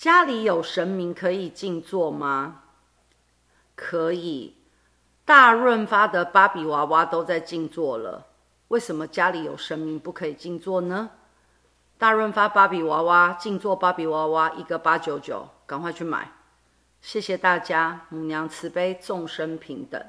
家里有神明可以静坐吗？可以。大润发的芭比娃娃都在静坐了。为什么家里有神明不可以静坐呢？大润发芭比娃娃静坐芭比娃娃一个八九九赶快去买。谢谢大家母娘慈悲众生平等。